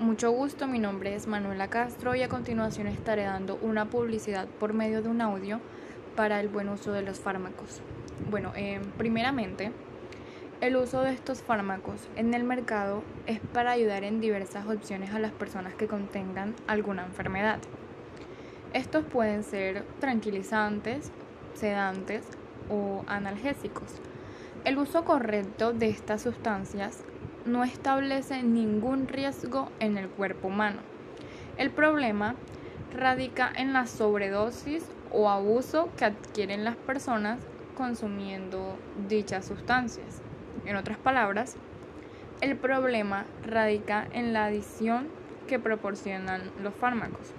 Mucho gusto, mi nombre es Manuela Castro y a continuación estaré dando una publicidad por medio de un audio para el buen uso de los fármacos. Bueno, eh, primeramente, el uso de estos fármacos en el mercado es para ayudar en diversas opciones a las personas que contengan alguna enfermedad. Estos pueden ser tranquilizantes, sedantes o analgésicos. El uso correcto de estas sustancias no establece ningún riesgo en el cuerpo humano. El problema radica en la sobredosis o abuso que adquieren las personas consumiendo dichas sustancias. En otras palabras, el problema radica en la adición que proporcionan los fármacos.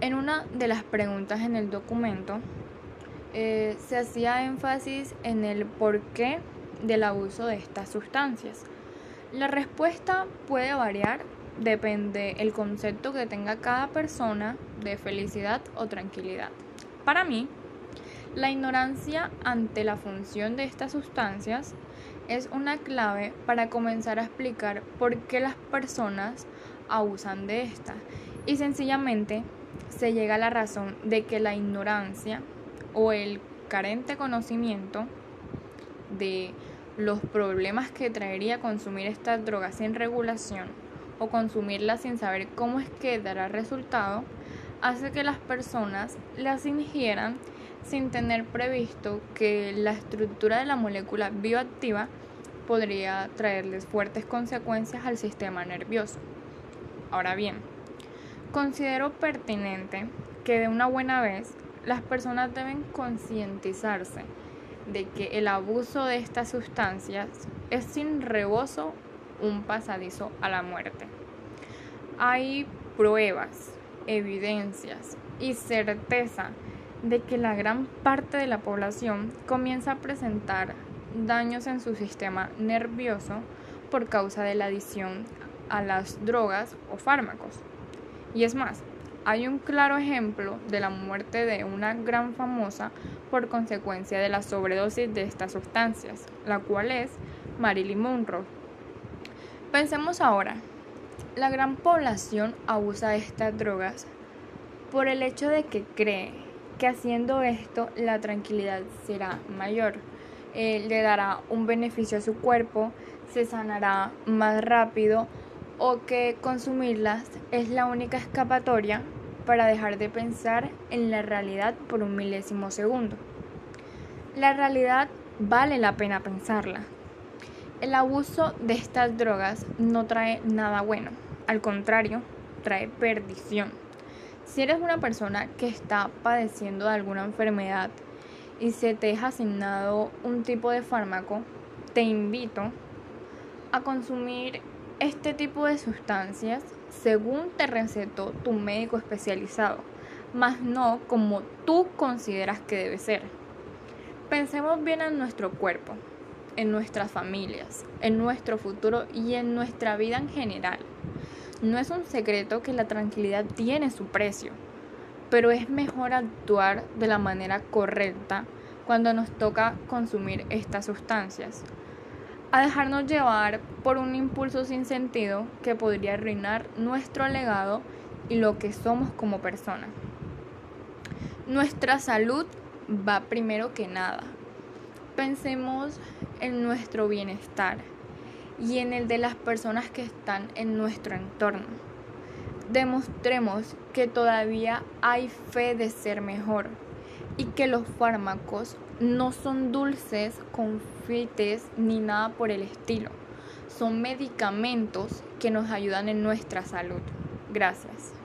En una de las preguntas en el documento eh, se hacía énfasis en el porqué del abuso de estas sustancias. La respuesta puede variar, depende el concepto que tenga cada persona de felicidad o tranquilidad. Para mí, la ignorancia ante la función de estas sustancias es una clave para comenzar a explicar por qué las personas abusan de estas y sencillamente se llega a la razón de que la ignorancia o el carente conocimiento de los problemas que traería consumir estas drogas sin regulación o consumirlas sin saber cómo es que dará resultado, hace que las personas las ingieran sin tener previsto que la estructura de la molécula bioactiva podría traerles fuertes consecuencias al sistema nervioso. Ahora bien, considero pertinente que de una buena vez las personas deben concientizarse de que el abuso de estas sustancias es sin rebozo un pasadizo a la muerte. Hay pruebas, evidencias y certeza de que la gran parte de la población comienza a presentar daños en su sistema nervioso por causa de la adición a las drogas o fármacos. Y es más, hay un claro ejemplo de la muerte de una gran famosa por consecuencia de la sobredosis de estas sustancias, la cual es Marilyn Monroe. Pensemos ahora, la gran población abusa de estas drogas por el hecho de que cree que haciendo esto la tranquilidad será mayor, eh, le dará un beneficio a su cuerpo, se sanará más rápido o que consumirlas es la única escapatoria para dejar de pensar en la realidad por un milésimo segundo. La realidad vale la pena pensarla. El abuso de estas drogas no trae nada bueno, al contrario, trae perdición. Si eres una persona que está padeciendo de alguna enfermedad y se te ha asignado un tipo de fármaco, te invito a consumir este tipo de sustancias según te recetó tu médico especializado, más no como tú consideras que debe ser. Pensemos bien en nuestro cuerpo, en nuestras familias, en nuestro futuro y en nuestra vida en general. No es un secreto que la tranquilidad tiene su precio, pero es mejor actuar de la manera correcta cuando nos toca consumir estas sustancias a dejarnos llevar por un impulso sin sentido que podría arruinar nuestro legado y lo que somos como persona. Nuestra salud va primero que nada. Pensemos en nuestro bienestar y en el de las personas que están en nuestro entorno. Demostremos que todavía hay fe de ser mejor y que los fármacos no son dulces, confites ni nada por el estilo. Son medicamentos que nos ayudan en nuestra salud. Gracias.